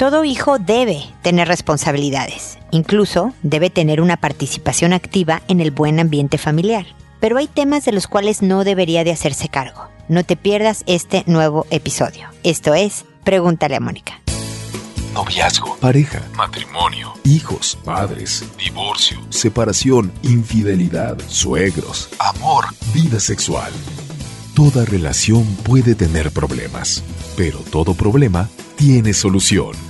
Todo hijo debe tener responsabilidades, incluso debe tener una participación activa en el buen ambiente familiar. Pero hay temas de los cuales no debería de hacerse cargo. No te pierdas este nuevo episodio. Esto es Pregúntale a Mónica. Noviazgo, pareja, matrimonio, hijos, padres, divorcio, separación, infidelidad, suegros, amor, vida sexual. Toda relación puede tener problemas, pero todo problema tiene solución.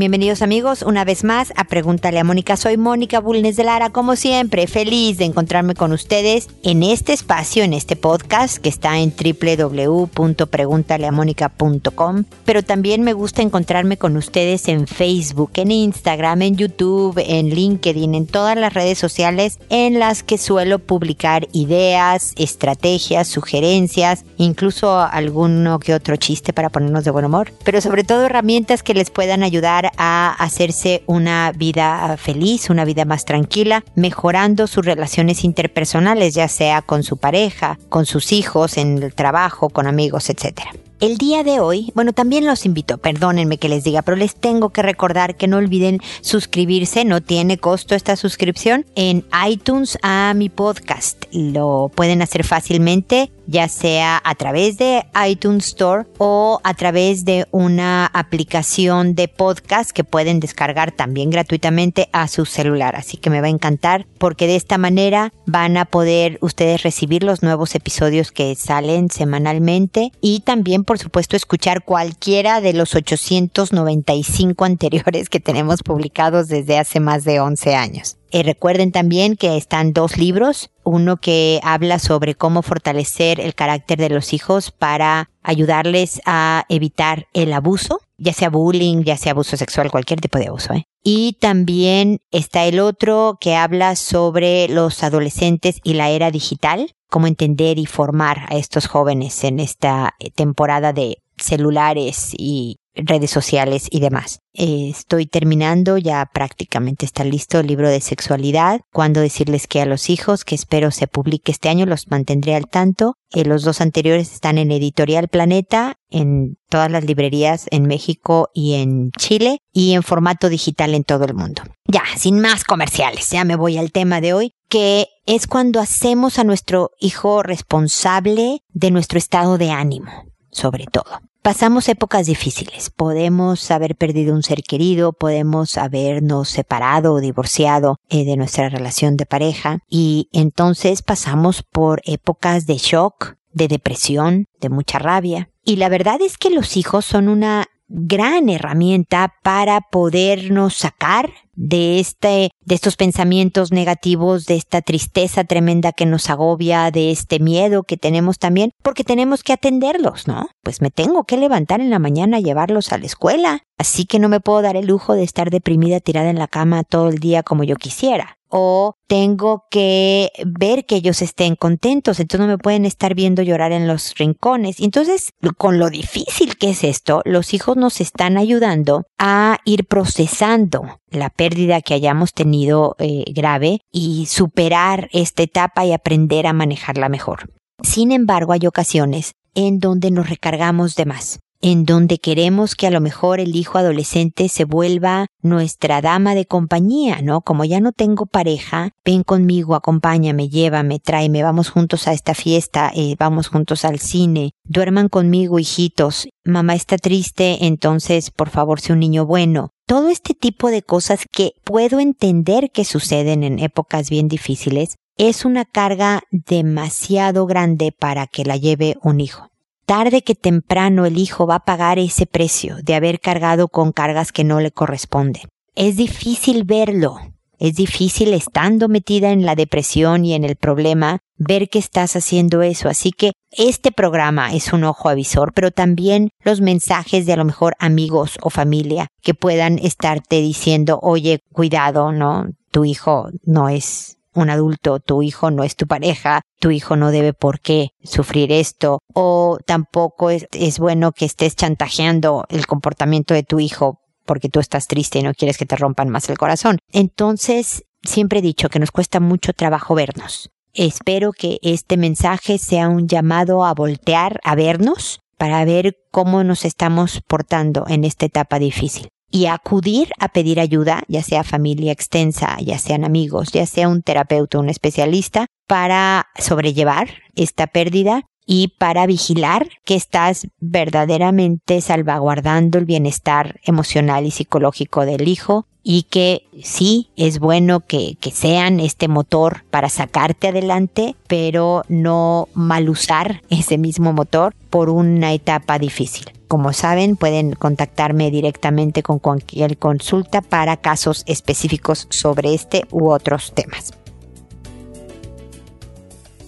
Bienvenidos amigos una vez más a Pregúntale a Mónica. Soy Mónica Bulnes de Lara, como siempre, feliz de encontrarme con ustedes en este espacio, en este podcast que está en www.preguntaleamónica.com. Pero también me gusta encontrarme con ustedes en Facebook, en Instagram, en YouTube, en LinkedIn, en todas las redes sociales en las que suelo publicar ideas, estrategias, sugerencias, incluso alguno que otro chiste para ponernos de buen humor, pero sobre todo herramientas que les puedan ayudar a hacerse una vida feliz, una vida más tranquila, mejorando sus relaciones interpersonales, ya sea con su pareja, con sus hijos, en el trabajo, con amigos, etcétera. El día de hoy, bueno, también los invito, perdónenme que les diga, pero les tengo que recordar que no olviden suscribirse, no tiene costo esta suscripción en iTunes a mi podcast. Lo pueden hacer fácilmente, ya sea a través de iTunes Store o a través de una aplicación de podcast que pueden descargar también gratuitamente a su celular. Así que me va a encantar porque de esta manera van a poder ustedes recibir los nuevos episodios que salen semanalmente y también por supuesto, escuchar cualquiera de los 895 anteriores que tenemos publicados desde hace más de 11 años. Y recuerden también que están dos libros, uno que habla sobre cómo fortalecer el carácter de los hijos para ayudarles a evitar el abuso, ya sea bullying, ya sea abuso sexual, cualquier tipo de abuso. ¿eh? Y también está el otro que habla sobre los adolescentes y la era digital, cómo entender y formar a estos jóvenes en esta eh, temporada de celulares y redes sociales y demás. Estoy terminando, ya prácticamente está listo el libro de sexualidad. Cuando decirles que a los hijos, que espero se publique este año, los mantendré al tanto. Eh, los dos anteriores están en Editorial Planeta, en todas las librerías en México y en Chile, y en formato digital en todo el mundo. Ya, sin más comerciales, ya me voy al tema de hoy, que es cuando hacemos a nuestro hijo responsable de nuestro estado de ánimo, sobre todo. Pasamos épocas difíciles. Podemos haber perdido un ser querido, podemos habernos separado o divorciado eh, de nuestra relación de pareja y entonces pasamos por épocas de shock, de depresión, de mucha rabia. Y la verdad es que los hijos son una gran herramienta para podernos sacar de este, de estos pensamientos negativos, de esta tristeza tremenda que nos agobia, de este miedo que tenemos también, porque tenemos que atenderlos, ¿no? Pues me tengo que levantar en la mañana a llevarlos a la escuela, así que no me puedo dar el lujo de estar deprimida tirada en la cama todo el día como yo quisiera o tengo que ver que ellos estén contentos, entonces no me pueden estar viendo llorar en los rincones. Entonces, con lo difícil que es esto, los hijos nos están ayudando a ir procesando la pérdida que hayamos tenido eh, grave y superar esta etapa y aprender a manejarla mejor. Sin embargo, hay ocasiones en donde nos recargamos de más en donde queremos que a lo mejor el hijo adolescente se vuelva nuestra dama de compañía, ¿no? Como ya no tengo pareja, ven conmigo, acompáñame, llévame, tráeme, vamos juntos a esta fiesta, eh, vamos juntos al cine, duerman conmigo, hijitos, mamá está triste, entonces por favor sea un niño bueno. Todo este tipo de cosas que puedo entender que suceden en épocas bien difíciles, es una carga demasiado grande para que la lleve un hijo tarde que temprano el hijo va a pagar ese precio de haber cargado con cargas que no le corresponden. Es difícil verlo, es difícil estando metida en la depresión y en el problema ver que estás haciendo eso. Así que este programa es un ojo avisor, pero también los mensajes de a lo mejor amigos o familia que puedan estarte diciendo, oye, cuidado, ¿no? Tu hijo no es un adulto, tu hijo no es tu pareja, tu hijo no debe por qué sufrir esto, o tampoco es, bueno que estés chantajeando el comportamiento de tu hijo porque tú estás triste y no quieres que te rompan más el corazón. Entonces, siempre he dicho que nos cuesta mucho trabajo vernos. Espero que este mensaje sea un llamado a voltear, a vernos, para ver cómo nos estamos portando en esta etapa difícil y acudir a pedir ayuda, ya sea familia extensa, ya sean amigos, ya sea un terapeuta, un especialista, para sobrellevar esta pérdida y para vigilar que estás verdaderamente salvaguardando el bienestar emocional y psicológico del hijo y que sí es bueno que, que, sean este motor para sacarte adelante, pero no mal usar ese mismo motor por una etapa difícil. Como saben, pueden contactarme directamente con cualquier consulta para casos específicos sobre este u otros temas.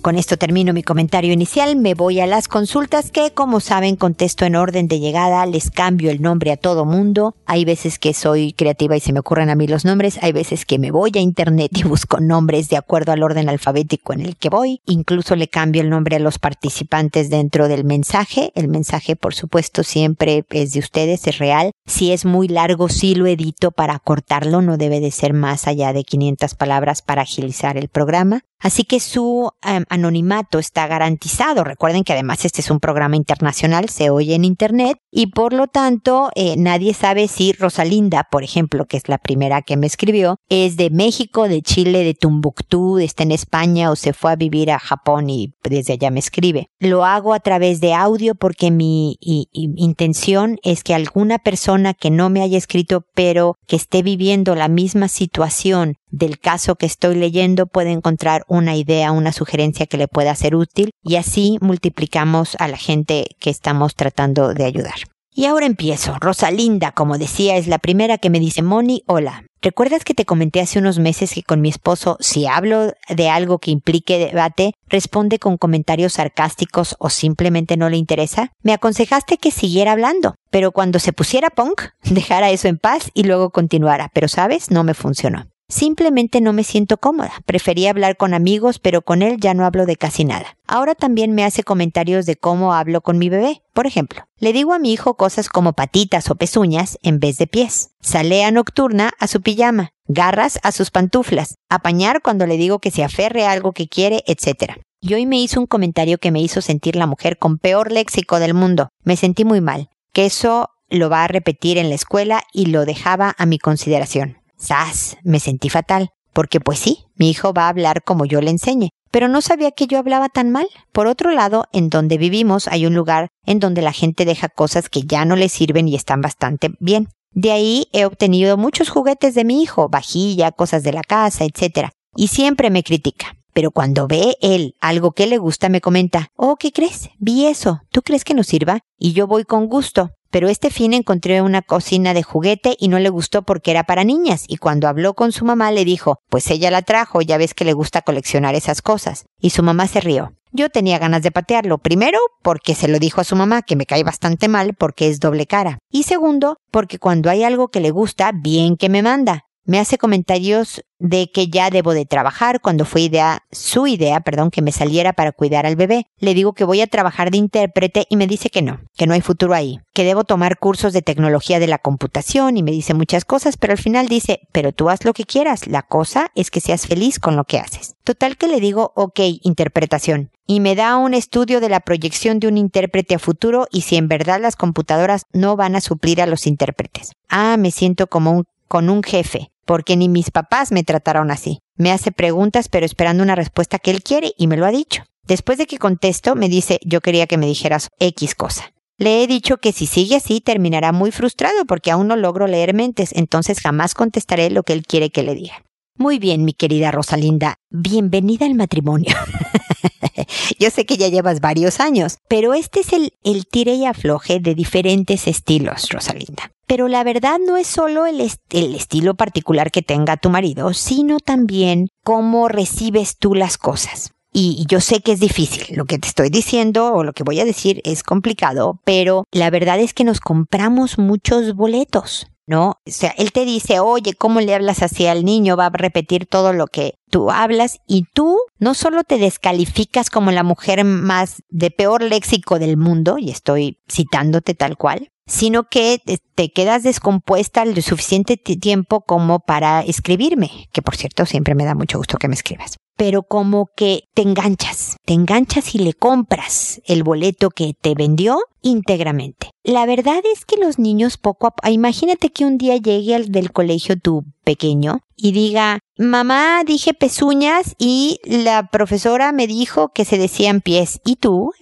Con esto termino mi comentario inicial, me voy a las consultas que como saben contesto en orden de llegada, les cambio el nombre a todo mundo, hay veces que soy creativa y se me ocurren a mí los nombres, hay veces que me voy a internet y busco nombres de acuerdo al orden alfabético en el que voy, incluso le cambio el nombre a los participantes dentro del mensaje, el mensaje por supuesto siempre es de ustedes, es real, si es muy largo sí lo edito para cortarlo, no debe de ser más allá de 500 palabras para agilizar el programa. Así que su em, anonimato está garantizado. Recuerden que además este es un programa internacional, se oye en Internet y por lo tanto eh, nadie sabe si Rosalinda, por ejemplo, que es la primera que me escribió, es de México, de Chile, de Tumbuctú, está en España o se fue a vivir a Japón y desde allá me escribe. Lo hago a través de audio porque mi intención es que alguna persona que no me haya escrito pero que esté viviendo la misma situación del caso que estoy leyendo puede encontrar una idea, una sugerencia que le pueda ser útil y así multiplicamos a la gente que estamos tratando de ayudar. Y ahora empiezo. Rosalinda, como decía, es la primera que me dice, Moni, hola. ¿Recuerdas que te comenté hace unos meses que con mi esposo, si hablo de algo que implique debate, responde con comentarios sarcásticos o simplemente no le interesa? Me aconsejaste que siguiera hablando, pero cuando se pusiera punk, dejara eso en paz y luego continuara, pero sabes, no me funcionó. Simplemente no me siento cómoda. Prefería hablar con amigos, pero con él ya no hablo de casi nada. Ahora también me hace comentarios de cómo hablo con mi bebé. Por ejemplo, le digo a mi hijo cosas como patitas o pezuñas en vez de pies. Salea nocturna a su pijama. Garras a sus pantuflas. Apañar cuando le digo que se aferre a algo que quiere, etc. Y hoy me hizo un comentario que me hizo sentir la mujer con peor léxico del mundo. Me sentí muy mal. Que eso lo va a repetir en la escuela y lo dejaba a mi consideración. ¡Sas! Me sentí fatal, porque pues sí, mi hijo va a hablar como yo le enseñe, pero no sabía que yo hablaba tan mal. Por otro lado, en donde vivimos hay un lugar en donde la gente deja cosas que ya no le sirven y están bastante bien. De ahí he obtenido muchos juguetes de mi hijo, vajilla, cosas de la casa, etc. Y siempre me critica. Pero cuando ve él algo que le gusta me comenta, oh, ¿qué crees? Vi eso. ¿Tú crees que nos sirva? Y yo voy con gusto pero este fin encontré una cocina de juguete y no le gustó porque era para niñas, y cuando habló con su mamá le dijo, pues ella la trajo, ya ves que le gusta coleccionar esas cosas. Y su mamá se rió. Yo tenía ganas de patearlo, primero porque se lo dijo a su mamá, que me cae bastante mal porque es doble cara, y segundo porque cuando hay algo que le gusta, bien que me manda. Me hace comentarios de que ya debo de trabajar cuando fue idea, su idea, perdón, que me saliera para cuidar al bebé. Le digo que voy a trabajar de intérprete y me dice que no, que no hay futuro ahí, que debo tomar cursos de tecnología de la computación y me dice muchas cosas, pero al final dice, pero tú haz lo que quieras, la cosa es que seas feliz con lo que haces. Total que le digo, ok, interpretación. Y me da un estudio de la proyección de un intérprete a futuro y si en verdad las computadoras no van a suplir a los intérpretes. Ah, me siento como un con un jefe, porque ni mis papás me trataron así. Me hace preguntas pero esperando una respuesta que él quiere y me lo ha dicho. Después de que contesto, me dice yo quería que me dijeras X cosa. Le he dicho que si sigue así terminará muy frustrado porque aún no logro leer mentes, entonces jamás contestaré lo que él quiere que le diga. Muy bien, mi querida Rosalinda, bienvenida al matrimonio. Yo sé que ya llevas varios años, pero este es el, el tire y afloje de diferentes estilos, Rosalinda. Pero la verdad no es solo el, el estilo particular que tenga tu marido, sino también cómo recibes tú las cosas. Y yo sé que es difícil, lo que te estoy diciendo o lo que voy a decir es complicado, pero la verdad es que nos compramos muchos boletos. ¿No? O sea, él te dice, oye, ¿cómo le hablas así al niño? Va a repetir todo lo que tú hablas y tú no solo te descalificas como la mujer más de peor léxico del mundo, y estoy citándote tal cual, sino que te quedas descompuesta el suficiente tiempo como para escribirme, que por cierto siempre me da mucho gusto que me escribas pero como que te enganchas, te enganchas y le compras el boleto que te vendió íntegramente. La verdad es que los niños poco a imagínate que un día llegue al del colegio tu pequeño y diga, mamá, dije pezuñas y la profesora me dijo que se decían pies. Y tú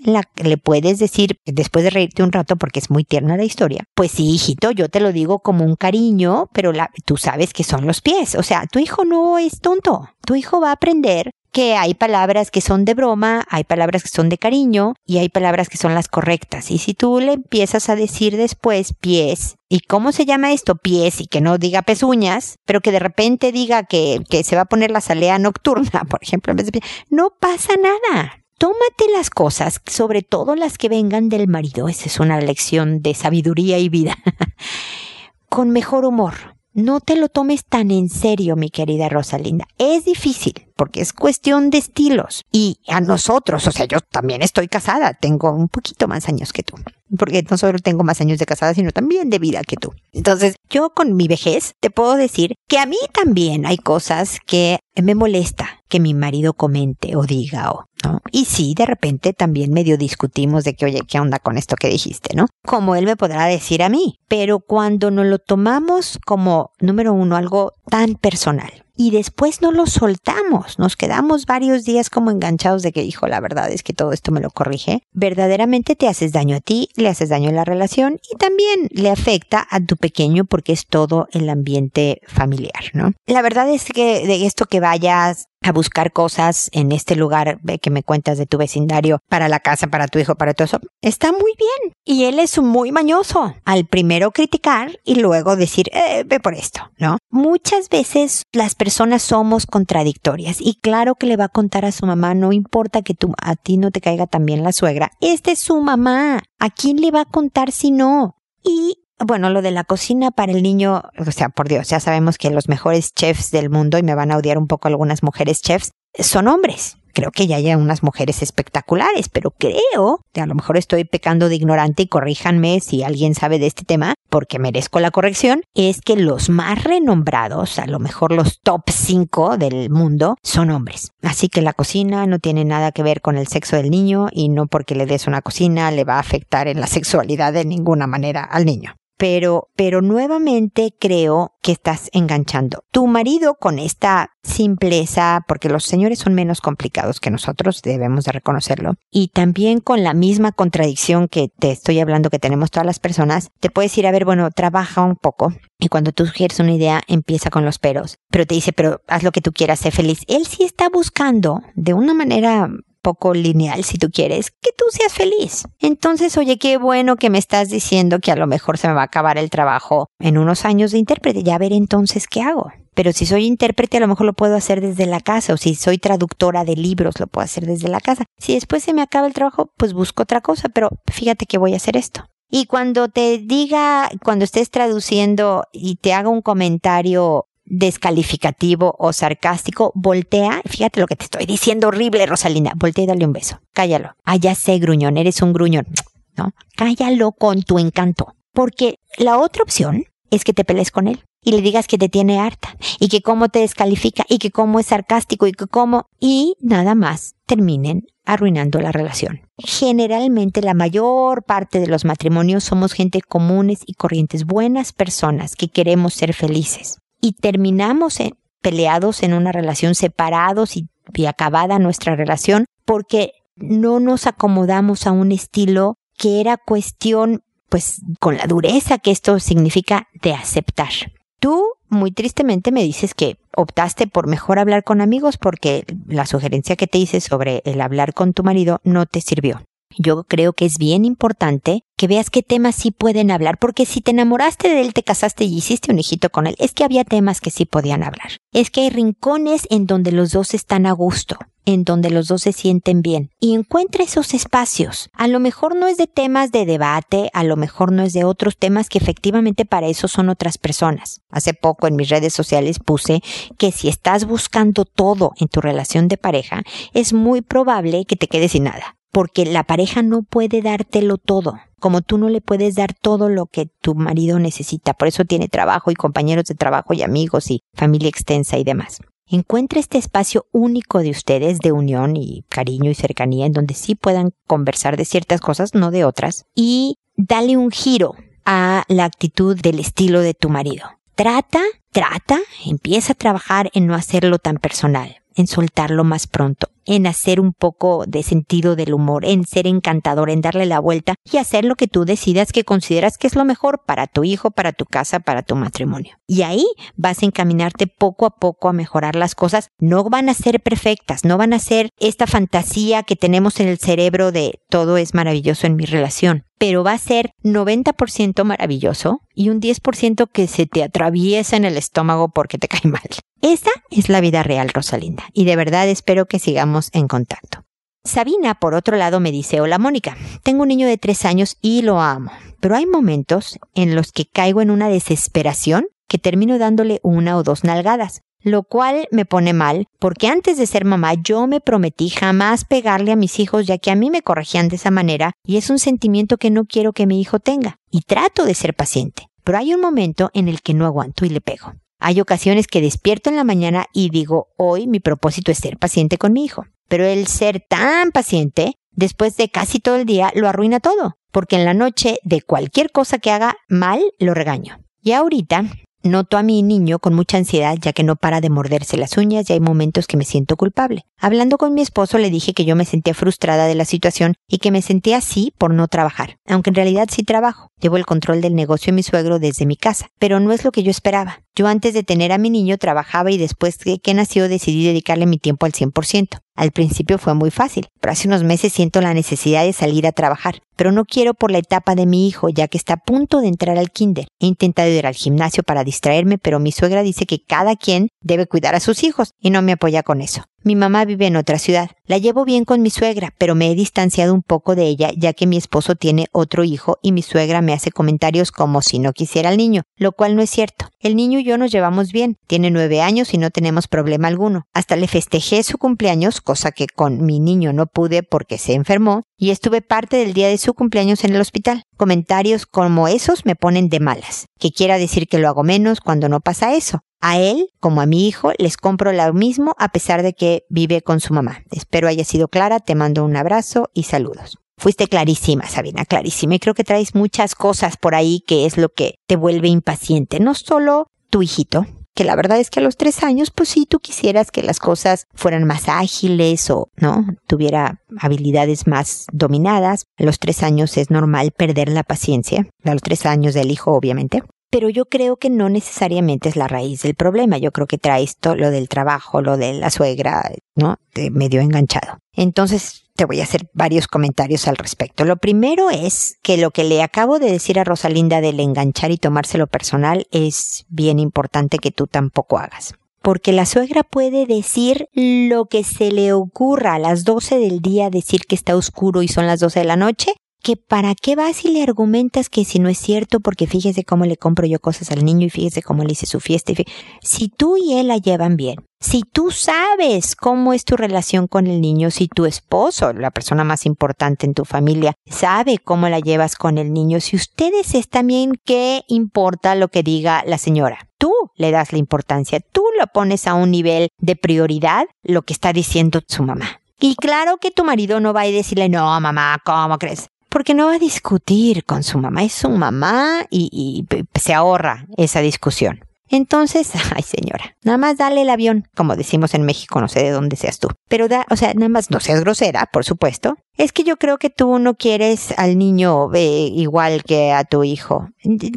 le puedes decir, después de reírte un rato porque es muy tierna la historia, pues sí, hijito, yo te lo digo como un cariño, pero tú sabes que son los pies. O sea, tu hijo no es tonto. Tu hijo va a aprender que hay palabras que son de broma, hay palabras que son de cariño y hay palabras que son las correctas. Y si tú le empiezas a decir después pies, ¿y cómo se llama esto? Pies y que no diga pezuñas, pero que de repente diga que, que se va a poner la salea nocturna, por ejemplo, en vez de no pasa nada. Tómate las cosas, sobre todo las que vengan del marido, esa es una lección de sabiduría y vida, con mejor humor no te lo tomes tan en serio, mi querida Rosalinda. Es difícil porque es cuestión de estilos. Y a nosotros, o sea, yo también estoy casada, tengo un poquito más años que tú. Porque no solo tengo más años de casada, sino también de vida que tú. Entonces, yo con mi vejez te puedo decir que a mí también hay cosas que me molesta que mi marido comente o diga o, ¿no? Y sí, de repente también medio discutimos de que, oye, ¿qué onda con esto que dijiste, no? Como él me podrá decir a mí. Pero cuando nos lo tomamos como, número uno, algo tan personal, y después no lo soltamos, nos quedamos varios días como enganchados de que, hijo, la verdad es que todo esto me lo corrige, verdaderamente te haces daño a ti, le haces daño a la relación y también le afecta a tu pequeño porque es todo el ambiente familiar, ¿no? La verdad es que de esto que vayas a buscar cosas en este lugar que me cuentas de tu vecindario para la casa, para tu hijo, para todo eso, está muy bien. Y él es muy mañoso al primero criticar y luego decir, eh, ve por esto, ¿no? Muchas veces las personas somos contradictorias y claro que le va a contar a su mamá, no importa que tú, a ti no te caiga también la suegra, esta es su mamá. ¿A quién le va a contar si no? Y bueno, lo de la cocina para el niño, o sea, por Dios, ya sabemos que los mejores chefs del mundo, y me van a odiar un poco algunas mujeres chefs, son hombres. Creo que ya hay unas mujeres espectaculares, pero creo, a lo mejor estoy pecando de ignorante y corríjanme si alguien sabe de este tema, porque merezco la corrección, es que los más renombrados, a lo mejor los top 5 del mundo, son hombres. Así que la cocina no tiene nada que ver con el sexo del niño y no porque le des una cocina le va a afectar en la sexualidad de ninguna manera al niño pero, pero nuevamente creo que estás enganchando. Tu marido con esta simpleza, porque los señores son menos complicados que nosotros, debemos de reconocerlo, y también con la misma contradicción que te estoy hablando que tenemos todas las personas, te puedes ir a ver, bueno, trabaja un poco, y cuando tú sugieres una idea, empieza con los peros, pero te dice, pero haz lo que tú quieras, sé feliz. Él sí está buscando de una manera poco lineal, si tú quieres, que tú seas feliz. Entonces, oye, qué bueno que me estás diciendo que a lo mejor se me va a acabar el trabajo en unos años de intérprete. Ya ver entonces qué hago. Pero si soy intérprete, a lo mejor lo puedo hacer desde la casa, o si soy traductora de libros, lo puedo hacer desde la casa. Si después se me acaba el trabajo, pues busco otra cosa, pero fíjate que voy a hacer esto. Y cuando te diga, cuando estés traduciendo y te haga un comentario descalificativo o sarcástico, voltea, fíjate lo que te estoy diciendo horrible, Rosalinda, voltea y dale un beso, cállalo. Ah, ya sé, gruñón, eres un gruñón, ¿no? Cállalo con tu encanto, porque la otra opción es que te pelees con él y le digas que te tiene harta y que cómo te descalifica y que cómo es sarcástico y que cómo y nada más terminen arruinando la relación. Generalmente la mayor parte de los matrimonios somos gente comunes y corrientes, buenas personas que queremos ser felices y terminamos peleados en una relación, separados y, y acabada nuestra relación porque no nos acomodamos a un estilo que era cuestión, pues, con la dureza que esto significa de aceptar. Tú, muy tristemente, me dices que optaste por mejor hablar con amigos porque la sugerencia que te hice sobre el hablar con tu marido no te sirvió. Yo creo que es bien importante que veas qué temas sí pueden hablar, porque si te enamoraste de él, te casaste y hiciste un hijito con él, es que había temas que sí podían hablar. Es que hay rincones en donde los dos están a gusto en donde los dos se sienten bien y encuentra esos espacios. A lo mejor no es de temas de debate, a lo mejor no es de otros temas que efectivamente para eso son otras personas. Hace poco en mis redes sociales puse que si estás buscando todo en tu relación de pareja, es muy probable que te quedes sin nada, porque la pareja no puede dártelo todo como tú no le puedes dar todo lo que tu marido necesita. Por eso tiene trabajo y compañeros de trabajo y amigos y familia extensa y demás. Encuentra este espacio único de ustedes de unión y cariño y cercanía en donde sí puedan conversar de ciertas cosas, no de otras, y dale un giro a la actitud del estilo de tu marido. Trata, trata, empieza a trabajar en no hacerlo tan personal en soltarlo más pronto, en hacer un poco de sentido del humor, en ser encantador, en darle la vuelta y hacer lo que tú decidas que consideras que es lo mejor para tu hijo, para tu casa, para tu matrimonio. Y ahí vas a encaminarte poco a poco a mejorar las cosas. No van a ser perfectas, no van a ser esta fantasía que tenemos en el cerebro de todo es maravilloso en mi relación pero va a ser 90% maravilloso y un 10% que se te atraviesa en el estómago porque te cae mal. Esa es la vida real, Rosalinda, y de verdad espero que sigamos en contacto. Sabina, por otro lado, me dice, hola Mónica, tengo un niño de tres años y lo amo, pero hay momentos en los que caigo en una desesperación que termino dándole una o dos nalgadas lo cual me pone mal, porque antes de ser mamá yo me prometí jamás pegarle a mis hijos ya que a mí me corregían de esa manera y es un sentimiento que no quiero que mi hijo tenga. Y trato de ser paciente, pero hay un momento en el que no aguanto y le pego. Hay ocasiones que despierto en la mañana y digo, hoy mi propósito es ser paciente con mi hijo. Pero el ser tan paciente, después de casi todo el día, lo arruina todo, porque en la noche de cualquier cosa que haga mal, lo regaño. Y ahorita Noto a mi niño con mucha ansiedad ya que no para de morderse las uñas y hay momentos que me siento culpable. Hablando con mi esposo le dije que yo me sentía frustrada de la situación y que me sentía así por no trabajar, aunque en realidad sí trabajo. Llevo el control del negocio de mi suegro desde mi casa, pero no es lo que yo esperaba. Yo antes de tener a mi niño trabajaba y después de que nació decidí dedicarle mi tiempo al 100%. Al principio fue muy fácil, pero hace unos meses siento la necesidad de salir a trabajar, pero no quiero por la etapa de mi hijo, ya que está a punto de entrar al kinder. He intentado ir al gimnasio para distraerme, pero mi suegra dice que cada quien debe cuidar a sus hijos y no me apoya con eso. Mi mamá vive en otra ciudad. La llevo bien con mi suegra, pero me he distanciado un poco de ella ya que mi esposo tiene otro hijo y mi suegra me hace comentarios como si no quisiera al niño, lo cual no es cierto. El niño y yo nos llevamos bien. Tiene nueve años y no tenemos problema alguno. Hasta le festejé su cumpleaños, cosa que con mi niño no pude porque se enfermó, y estuve parte del día de su cumpleaños en el hospital. Comentarios como esos me ponen de malas, que quiera decir que lo hago menos cuando no pasa eso. A él, como a mi hijo, les compro lo mismo a pesar de que vive con su mamá. Espero haya sido clara, te mando un abrazo y saludos. Fuiste clarísima, Sabina, clarísima. Y creo que traes muchas cosas por ahí que es lo que te vuelve impaciente. No solo tu hijito, que la verdad es que a los tres años, pues sí, tú quisieras que las cosas fueran más ágiles o, ¿no? Tuviera habilidades más dominadas. A los tres años es normal perder la paciencia. A los tres años del hijo, obviamente pero yo creo que no necesariamente es la raíz del problema. Yo creo que trae esto, lo del trabajo, lo de la suegra, ¿no? Te medio enganchado. Entonces, te voy a hacer varios comentarios al respecto. Lo primero es que lo que le acabo de decir a Rosalinda del enganchar y tomárselo personal es bien importante que tú tampoco hagas. Porque la suegra puede decir lo que se le ocurra a las 12 del día, decir que está oscuro y son las 12 de la noche, que para qué vas y le argumentas que si no es cierto, porque fíjese cómo le compro yo cosas al niño y fíjese cómo le hice su fiesta. Si tú y él la llevan bien, si tú sabes cómo es tu relación con el niño, si tu esposo, la persona más importante en tu familia, sabe cómo la llevas con el niño, si ustedes están bien, ¿qué importa lo que diga la señora? Tú le das la importancia, tú lo pones a un nivel de prioridad lo que está diciendo su mamá. Y claro que tu marido no va a decirle, no, mamá, ¿cómo crees? Porque no va a discutir con su mamá, es su mamá y, se ahorra esa discusión. Entonces, ay señora, nada más dale el avión, como decimos en México, no sé de dónde seas tú. Pero da, o sea, nada más no seas grosera, por supuesto. Es que yo creo que tú no quieres al niño eh, igual que a tu hijo.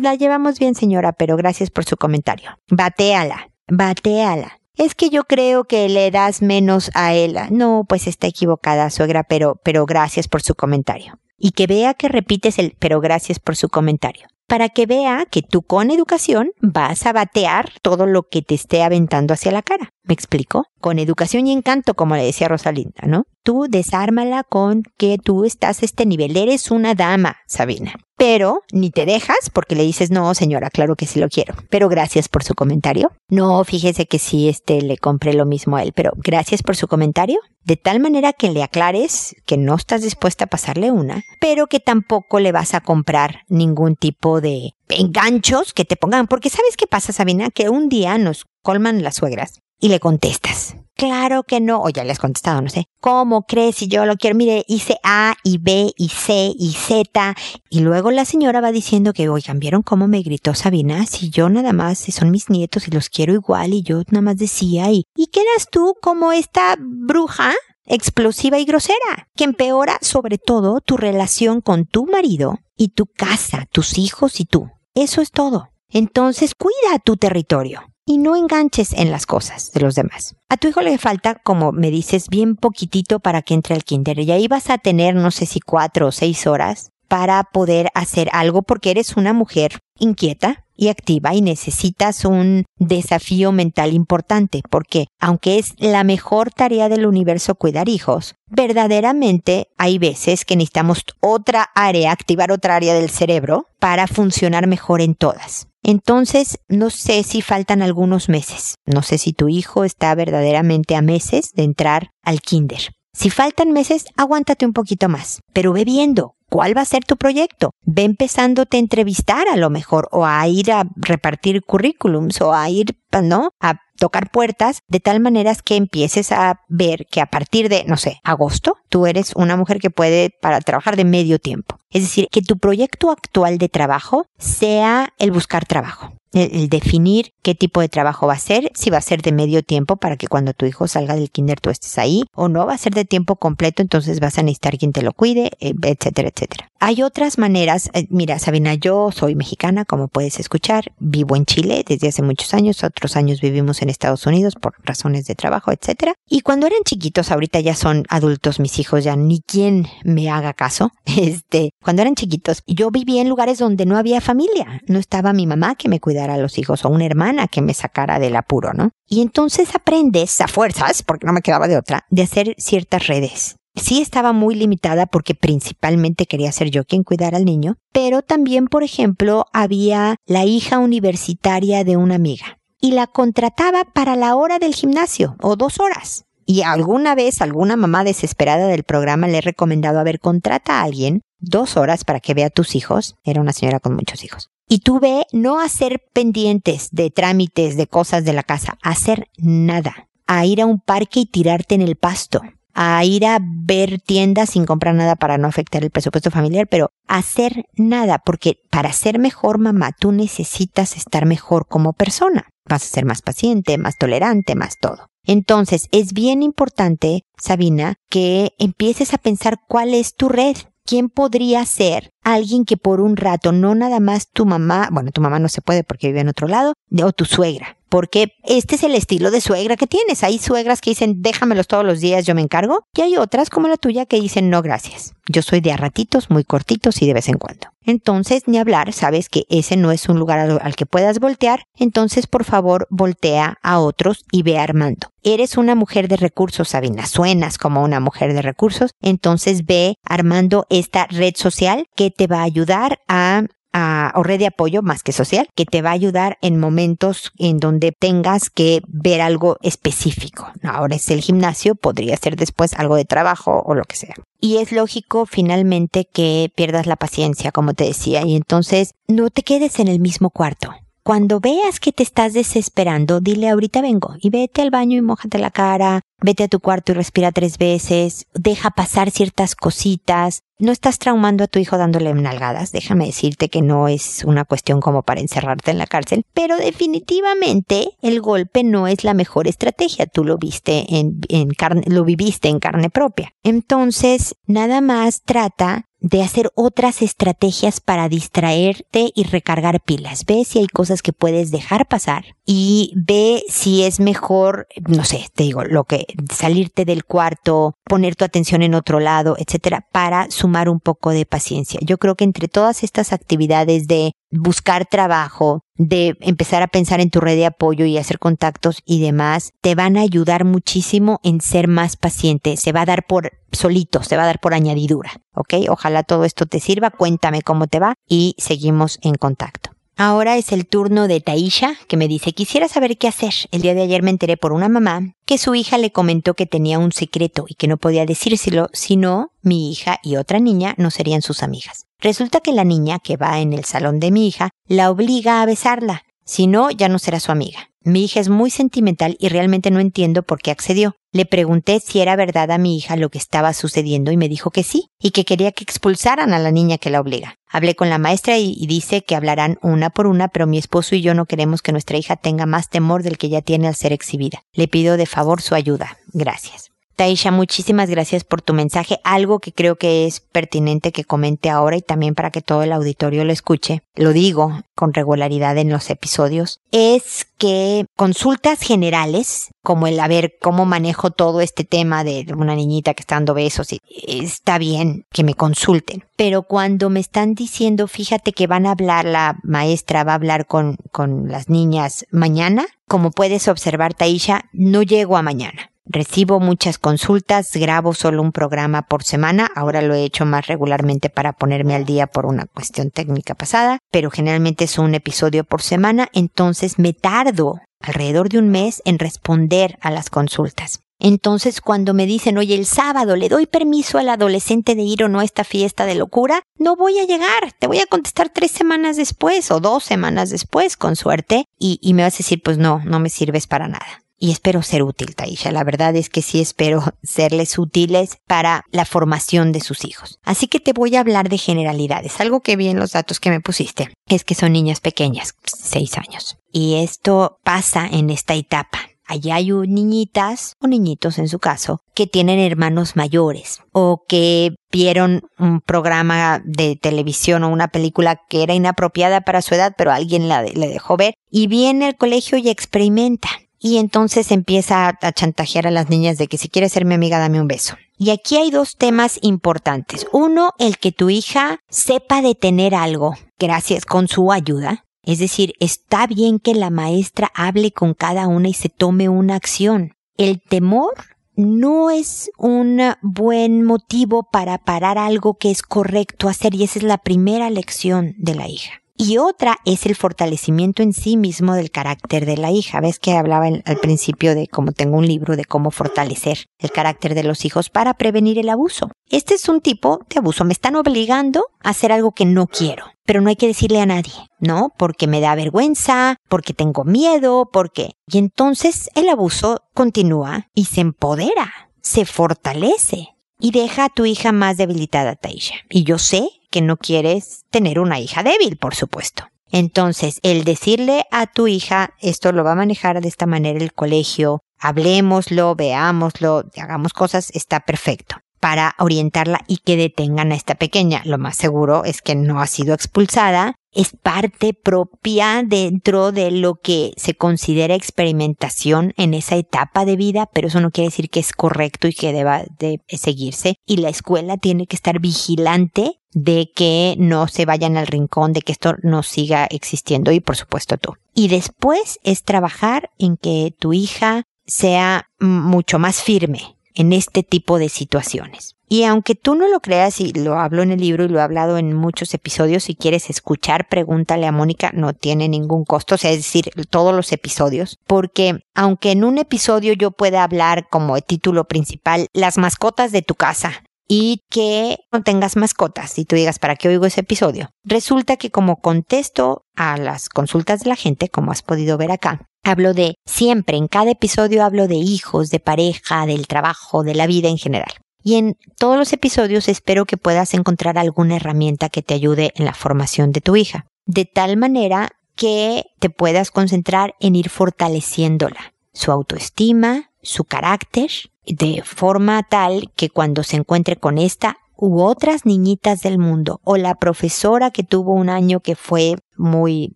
La llevamos bien, señora, pero gracias por su comentario. Batéala, batéala. Es que yo creo que le das menos a él. No, pues está equivocada, suegra, pero, pero gracias por su comentario. Y que vea que repites el pero gracias por su comentario para que vea que tú con educación vas a batear todo lo que te esté aventando hacia la cara. ¿Me explico? Con educación y encanto, como le decía Rosalinda, ¿no? Tú desármala con que tú estás a este nivel. Eres una dama, Sabina. Pero ni te dejas porque le dices, no, señora, claro que sí lo quiero. Pero gracias por su comentario. No, fíjese que sí, este, le compré lo mismo a él, pero gracias por su comentario. De tal manera que le aclares que no estás dispuesta a pasarle una, pero que tampoco le vas a comprar ningún tipo de enganchos que te pongan. Porque ¿sabes qué pasa, Sabina? Que un día nos colman las suegras y le contestas. Claro que no, o ya le has contestado, no sé. ¿Cómo crees si yo lo quiero? Mire, hice A y B y C y Z. Y luego la señora va diciendo que, oigan, ¿vieron cómo me gritó Sabina? Si yo nada más, si son mis nietos y los quiero igual y yo nada más decía y, ¿y quedas tú como esta bruja explosiva y grosera, que empeora sobre todo tu relación con tu marido y tu casa, tus hijos y tú. Eso es todo. Entonces cuida tu territorio y no enganches en las cosas de los demás. A tu hijo le falta, como me dices, bien poquitito para que entre al kinder y ahí vas a tener no sé si cuatro o seis horas para poder hacer algo porque eres una mujer inquieta y activa y necesitas un desafío mental importante porque aunque es la mejor tarea del universo cuidar hijos, verdaderamente hay veces que necesitamos otra área, activar otra área del cerebro para funcionar mejor en todas. Entonces, no sé si faltan algunos meses. No sé si tu hijo está verdaderamente a meses de entrar al kinder. Si faltan meses, aguántate un poquito más, pero ve viendo cuál va a ser tu proyecto. Ve empezándote a entrevistar a lo mejor o a ir a repartir currículums o a ir, ¿no? A tocar puertas de tal manera que empieces a ver que a partir de, no sé, agosto, tú eres una mujer que puede para trabajar de medio tiempo. Es decir, que tu proyecto actual de trabajo sea el buscar trabajo el, definir qué tipo de trabajo va a ser, si va a ser de medio tiempo para que cuando tu hijo salga del kinder tú estés ahí, o no va a ser de tiempo completo, entonces vas a necesitar quien te lo cuide, eh, etcétera, etcétera. Hay otras maneras, eh, mira Sabina, yo soy mexicana, como puedes escuchar, vivo en Chile desde hace muchos años, otros años vivimos en Estados Unidos por razones de trabajo, etcétera. Y cuando eran chiquitos, ahorita ya son adultos mis hijos, ya ni quien me haga caso, este, cuando eran chiquitos, yo vivía en lugares donde no había familia, no estaba mi mamá que me cuidara a los hijos o una hermana que me sacara del apuro, ¿no? Y entonces aprendes a fuerzas, porque no me quedaba de otra, de hacer ciertas redes. Sí estaba muy limitada porque principalmente quería ser yo quien cuidara al niño, pero también, por ejemplo, había la hija universitaria de una amiga y la contrataba para la hora del gimnasio o dos horas. Y alguna vez alguna mamá desesperada del programa le he recomendado, a ver, contrata a alguien dos horas para que vea a tus hijos. Era una señora con muchos hijos. Y tú ve no hacer pendientes de trámites, de cosas de la casa, hacer nada. A ir a un parque y tirarte en el pasto. A ir a ver tiendas sin comprar nada para no afectar el presupuesto familiar, pero hacer nada, porque para ser mejor mamá tú necesitas estar mejor como persona. Vas a ser más paciente, más tolerante, más todo. Entonces, es bien importante, Sabina, que empieces a pensar cuál es tu red. ¿Quién podría ser alguien que por un rato, no nada más tu mamá, bueno, tu mamá no se puede porque vive en otro lado, o tu suegra, porque este es el estilo de suegra que tienes. Hay suegras que dicen, déjamelos todos los días, yo me encargo, y hay otras como la tuya que dicen, no, gracias. Yo soy de a ratitos, muy cortitos y de vez en cuando. Entonces, ni hablar, sabes que ese no es un lugar al, que puedas voltear, entonces por favor voltea a otros y ve armando. Eres una mujer de recursos, Sabina, suenas como una mujer de recursos, entonces ve armando esta red social que te va a ayudar a o red de apoyo más que social, que te va a ayudar en momentos en donde tengas que ver algo específico. Ahora es el gimnasio, podría ser después algo de trabajo o lo que sea. Y es lógico finalmente que pierdas la paciencia, como te decía, y entonces no te quedes en el mismo cuarto. Cuando veas que te estás desesperando, dile ahorita vengo y vete al baño y mojate la cara, vete a tu cuarto y respira tres veces, deja pasar ciertas cositas. No estás traumando a tu hijo dándole nalgadas, déjame decirte que no es una cuestión como para encerrarte en la cárcel, pero definitivamente el golpe no es la mejor estrategia, tú lo viste en, en carne, lo viviste en carne propia. Entonces, nada más trata de hacer otras estrategias para distraerte y recargar pilas. Ve si hay cosas que puedes dejar pasar y ve si es mejor, no sé, te digo, lo que salirte del cuarto, poner tu atención en otro lado, etcétera, para sumar un poco de paciencia. Yo creo que entre todas estas actividades de buscar trabajo, de empezar a pensar en tu red de apoyo y hacer contactos y demás, te van a ayudar muchísimo en ser más paciente. Se va a dar por solito, se va a dar por añadidura. ¿Ok? Ojalá todo esto te sirva. Cuéntame cómo te va y seguimos en contacto. Ahora es el turno de Taisha, que me dice, quisiera saber qué hacer. El día de ayer me enteré por una mamá que su hija le comentó que tenía un secreto y que no podía decírselo, si no, mi hija y otra niña no serían sus amigas. Resulta que la niña que va en el salón de mi hija la obliga a besarla, si no, ya no será su amiga. Mi hija es muy sentimental y realmente no entiendo por qué accedió. Le pregunté si era verdad a mi hija lo que estaba sucediendo y me dijo que sí, y que quería que expulsaran a la niña que la obliga. Hablé con la maestra y, dice que hablarán una por una, pero mi esposo y yo no queremos que nuestra hija tenga más temor del que ya tiene al ser exhibida. Le pido de favor su ayuda. Gracias. Taisha, muchísimas gracias por tu mensaje. Algo que creo que es pertinente que comente ahora y también para que todo el auditorio lo escuche, lo digo con regularidad en los episodios, es que consultas generales, como el a ver cómo manejo todo este tema de una niñita que está dando besos, y está bien que me consulten. Pero cuando me están diciendo, fíjate que van a hablar, la maestra va a hablar con, con las niñas mañana, como puedes observar, Taisha, no llego a mañana Recibo muchas consultas, grabo solo un programa por semana, ahora lo he hecho más regularmente para ponerme al día por una cuestión técnica pasada, pero generalmente es un episodio por semana, entonces me tardo alrededor de un mes en responder a las consultas. Entonces, cuando me dicen, oye, el sábado le doy permiso al adolescente de ir o no a esta fiesta de locura, no voy a llegar. Te voy a contestar tres semanas después o dos semanas después, con suerte, y, y me vas a decir, pues no, no me sirves para nada y espero ser útil, Taisha. La verdad es que sí espero serles útiles para la formación de sus hijos. Así que te voy a hablar de generalidades. Algo que vi en los datos que me pusiste es que son niñas pequeñas, seis años. Y esto pasa en esta etapa. Allá hay niñitas o niñitos en su caso que tienen hermanos mayores o que vieron un programa de televisión o una película que era inapropiada para su edad pero alguien la, le dejó ver y viene al colegio y experimenta y entonces empieza a, chantajear a las niñas de que si quieres ser mi amiga dame un beso. Y aquí hay dos temas importantes. Uno, el que tu hija sepa detener algo gracias con su ayuda. Es decir, está bien que la maestra hable con cada una y se tome una acción. El temor no es un buen motivo para parar algo que es correcto hacer y esa es la primera lección de la hija. Y otra es el fortalecimiento en sí mismo del carácter de la hija. Ves que hablaba al principio de cómo tengo un libro de cómo fortalecer el carácter de los hijos para prevenir el abuso. Este es un tipo de abuso. Me están obligando a hacer algo que no quiero. Pero no hay que decirle a nadie, ¿no? Porque me da vergüenza, porque tengo miedo, porque... Y entonces el abuso continúa y se empodera, se fortalece y deja a tu hija más debilitada, Taisha. Y yo sé que no quieres tener una hija débil, por supuesto. Entonces, el decirle a tu hija, esto lo va a manejar de esta manera el colegio, hablemoslo, veámoslo, hagamos cosas, está perfecto para orientarla y que detengan a esta pequeña. Lo más seguro es que no ha sido expulsada, es parte propia dentro de lo que se considera experimentación en esa etapa de vida, pero eso no quiere decir que es correcto y que deba de seguirse. Y la escuela tiene que estar vigilante de que no se vayan al rincón, de que esto no siga existiendo y por supuesto tú. Y después es trabajar en que tu hija sea mucho más firme en este tipo de situaciones. Y aunque tú no lo creas, y lo hablo en el libro y lo he hablado en muchos episodios, si quieres escuchar, pregúntale a Mónica, no tiene ningún costo, o sea, es decir, todos los episodios, porque aunque en un episodio yo pueda hablar como título principal las mascotas de tu casa, y que no tengas mascotas y tú digas, ¿para qué oigo ese episodio? Resulta que como contesto a las consultas de la gente, como has podido ver acá, hablo de siempre, en cada episodio hablo de hijos, de pareja, del trabajo, de la vida en general. Y en todos los episodios espero que puedas encontrar alguna herramienta que te ayude en la formación de tu hija, de tal manera que te puedas concentrar en ir fortaleciéndola, su autoestima, su carácter, de forma tal que cuando se encuentre con esta u otras niñitas del mundo o la profesora que tuvo un año que fue muy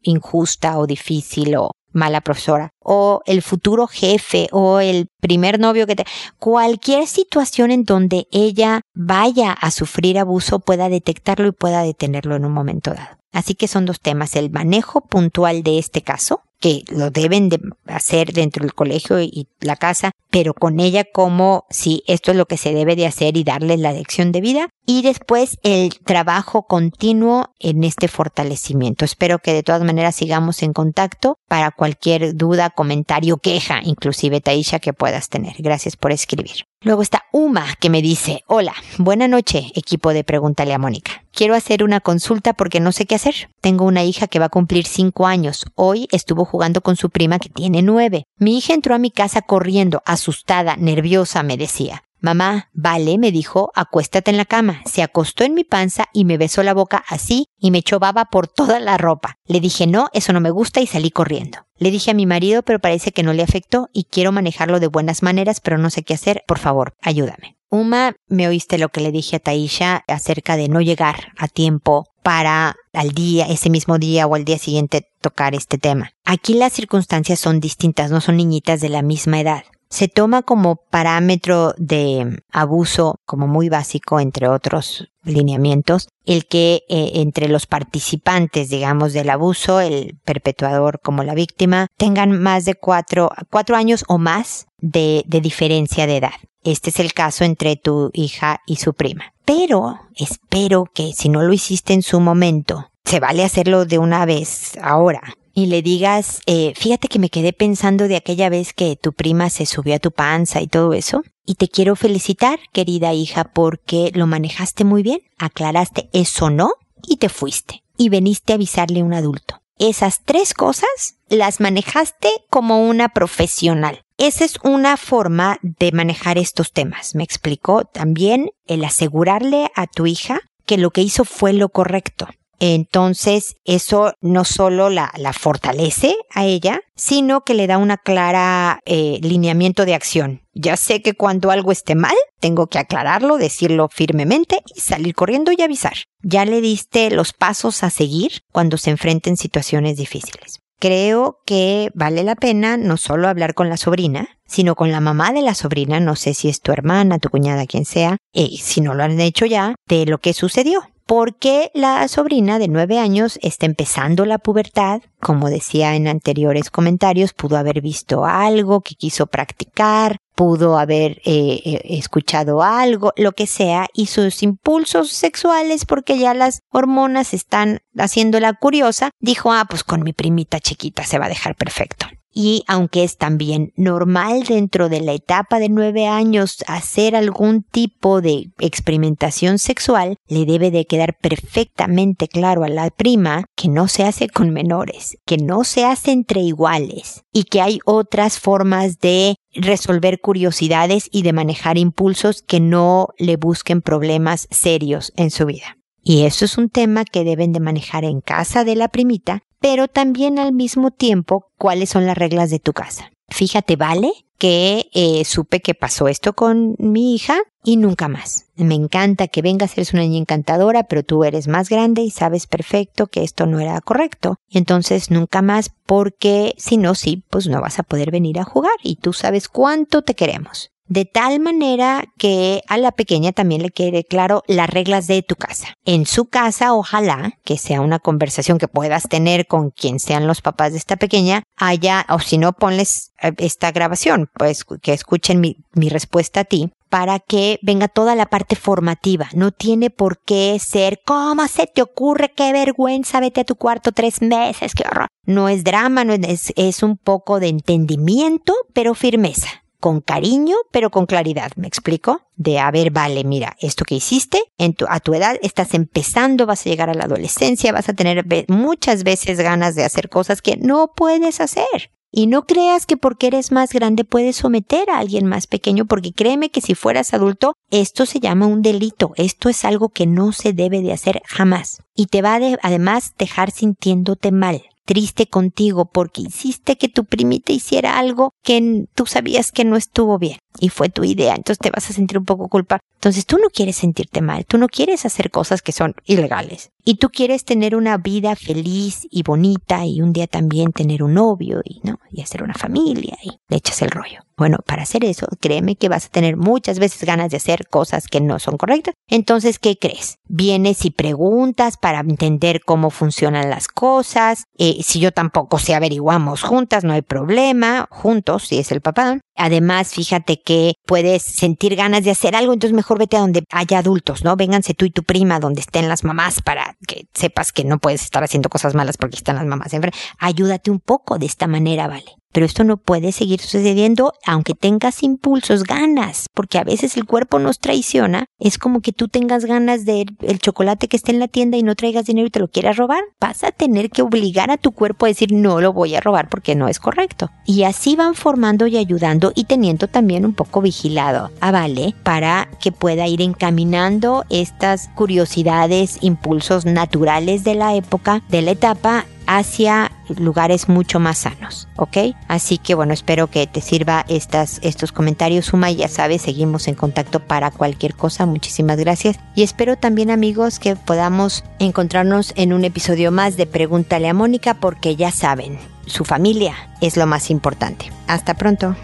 injusta o difícil o mala profesora o el futuro jefe o el primer novio que te cualquier situación en donde ella vaya a sufrir abuso pueda detectarlo y pueda detenerlo en un momento dado. Así que son dos temas, el manejo puntual de este caso que lo deben de hacer dentro del colegio y la casa, pero con ella como si esto es lo que se debe de hacer y darle la lección de vida y después el trabajo continuo en este fortalecimiento. Espero que de todas maneras sigamos en contacto para cualquier duda, comentario, queja, inclusive Taisha que puedas tener. Gracias por escribir. Luego está Uma que me dice, hola, buena noche, equipo de Pregúntale a Mónica. Quiero hacer una consulta porque no sé qué hacer. Tengo una hija que va a cumplir cinco años. Hoy estuvo jugando con su prima que tiene nueve. Mi hija entró a mi casa corriendo, asustada, nerviosa, me decía. Mamá, vale, me dijo, acuéstate en la cama. Se acostó en mi panza y me besó la boca así y me echó baba por toda la ropa. Le dije no, eso no me gusta y salí corriendo. Le dije a mi marido, pero parece que no le afectó y quiero manejarlo de buenas maneras, pero no sé qué hacer. Por favor, ayúdame. Uma, me oíste lo que le dije a Taisha acerca de no llegar a tiempo para al día, ese mismo día o al día siguiente tocar este tema. Aquí las circunstancias son distintas, no son niñitas de la misma edad se toma como parámetro de abuso como muy básico, entre otros lineamientos, el que eh, entre los participantes, digamos, del abuso, el perpetuador como la víctima, tengan más de cuatro, cuatro años o más de, de diferencia de edad. Este es el caso entre tu hija y su prima. Pero espero que si no lo hiciste en su momento, se vale hacerlo de una vez ahora y le digas, eh, fíjate que me quedé pensando de aquella vez que tu prima se subió a tu panza y todo eso, y te quiero felicitar, querida hija, porque lo manejaste muy bien, aclaraste eso no, y te fuiste, y veniste a avisarle a un adulto. Esas tres cosas las manejaste como una profesional. Esa es una forma de manejar estos temas. Me explicó también el asegurarle a tu hija que lo que hizo fue lo correcto. Entonces, eso no solo la, la fortalece a ella, sino que le da una clara eh, lineamiento de acción. Ya sé que cuando algo esté mal, tengo que aclararlo, decirlo firmemente y salir corriendo y avisar. Ya le diste los pasos a seguir cuando se enfrenten situaciones difíciles. Creo que vale la pena no solo hablar con la sobrina, sino con la mamá de la sobrina, no sé si es tu hermana, tu cuñada, quien sea, y si no lo han hecho ya, de lo que sucedió porque la sobrina de nueve años está empezando la pubertad. Como decía en anteriores comentarios, pudo haber visto algo que quiso practicar, pudo haber eh, eh, escuchado algo, lo que sea, y sus impulsos sexuales, porque ya las hormonas están haciéndola curiosa, dijo, ah, pues con mi primita chiquita se va a dejar perfecto y aunque es también normal dentro de la etapa de nueve años hacer algún tipo de experimentación sexual, le debe de quedar perfectamente claro a la prima que no se hace con menores, que no se hace entre iguales y que hay otras formas de resolver curiosidades y de manejar impulsos que no le busquen problemas serios en su vida. Y eso es un tema que deben de manejar en casa de la primita, pero también al mismo tiempo cuáles son las reglas de tu casa. Fíjate, vale, que eh, supe que pasó esto con mi hija y nunca más. Me encanta que vengas, eres una niña encantadora, pero tú eres más grande y sabes perfecto que esto no era correcto. Entonces nunca más, porque si no, sí, pues no vas a poder venir a jugar y tú sabes cuánto te queremos de tal manera que a la pequeña también le quede claro las reglas de tu casa. En su casa, ojalá que sea una conversación que puedas tener con quien sean los papás de esta pequeña, haya, o si no, ponles eh, esta grabación, pues que escuchen mi, respuesta a ti para que venga toda la parte formativa. No tiene por qué ser, ¿cómo se te ocurre? Qué vergüenza, vete a tu cuarto tres meses, qué horror. No es drama, no es un poco de entendimiento, pero firmeza con cariño, pero con claridad, ¿me explico? De, a ver, vale, mira, esto que hiciste, en tu, a tu edad estás empezando, vas a llegar a la adolescencia, vas a tener muchas veces ganas de hacer cosas que no puedes hacer. Y no creas que porque eres más grande puedes someter a alguien más pequeño, porque créeme que si fueras adulto, esto se llama un delito, esto es algo que no se debe de hacer jamás. Y te va a además dejar sintiéndote mal triste contigo porque hiciste que tu primita hiciera algo que tú sabías que no estuvo bien. Y fue tu idea, entonces te vas a sentir un poco culpa. Entonces tú no quieres sentirte mal, tú no quieres hacer cosas que son ilegales y tú quieres tener una vida feliz y bonita y un día también tener un novio y no, y hacer una familia y le echas el rollo. Bueno, para hacer eso, créeme que vas a tener muchas veces ganas de hacer cosas que no son correctas. Entonces, ¿qué crees? Vienes y preguntas para entender cómo funcionan las cosas. Eh, si yo tampoco sé, averiguamos juntas, no hay problema, juntos, si es el papá. Además, fíjate que puedes sentir ganas de hacer algo, entonces mejor vete a donde haya adultos, ¿no? Vénganse tú y tu prima, donde estén las mamás, para que sepas que no puedes estar haciendo cosas malas porque están las mamás. Ayúdate un poco de esta manera, ¿vale? Pero esto no puede seguir sucediendo aunque tengas impulsos, ganas, porque a veces el cuerpo nos traiciona. Es como que tú tengas ganas de el chocolate que esté en la tienda y no traigas dinero y te lo quieras robar. Vas a tener que obligar a tu cuerpo a decir no lo voy a robar porque no es correcto. Y así van formando y ayudando y teniendo también un poco vigilado a Vale para que pueda ir encaminando estas curiosidades, impulsos naturales de la época, de la etapa hacia lugares mucho más sanos, ¿ok? Así que bueno, espero que te sirva estas, estos comentarios, Suma, ya sabes, seguimos en contacto para cualquier cosa, muchísimas gracias. Y espero también amigos que podamos encontrarnos en un episodio más de Pregúntale a Mónica, porque ya saben, su familia es lo más importante. Hasta pronto.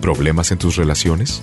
¿Problemas en tus relaciones?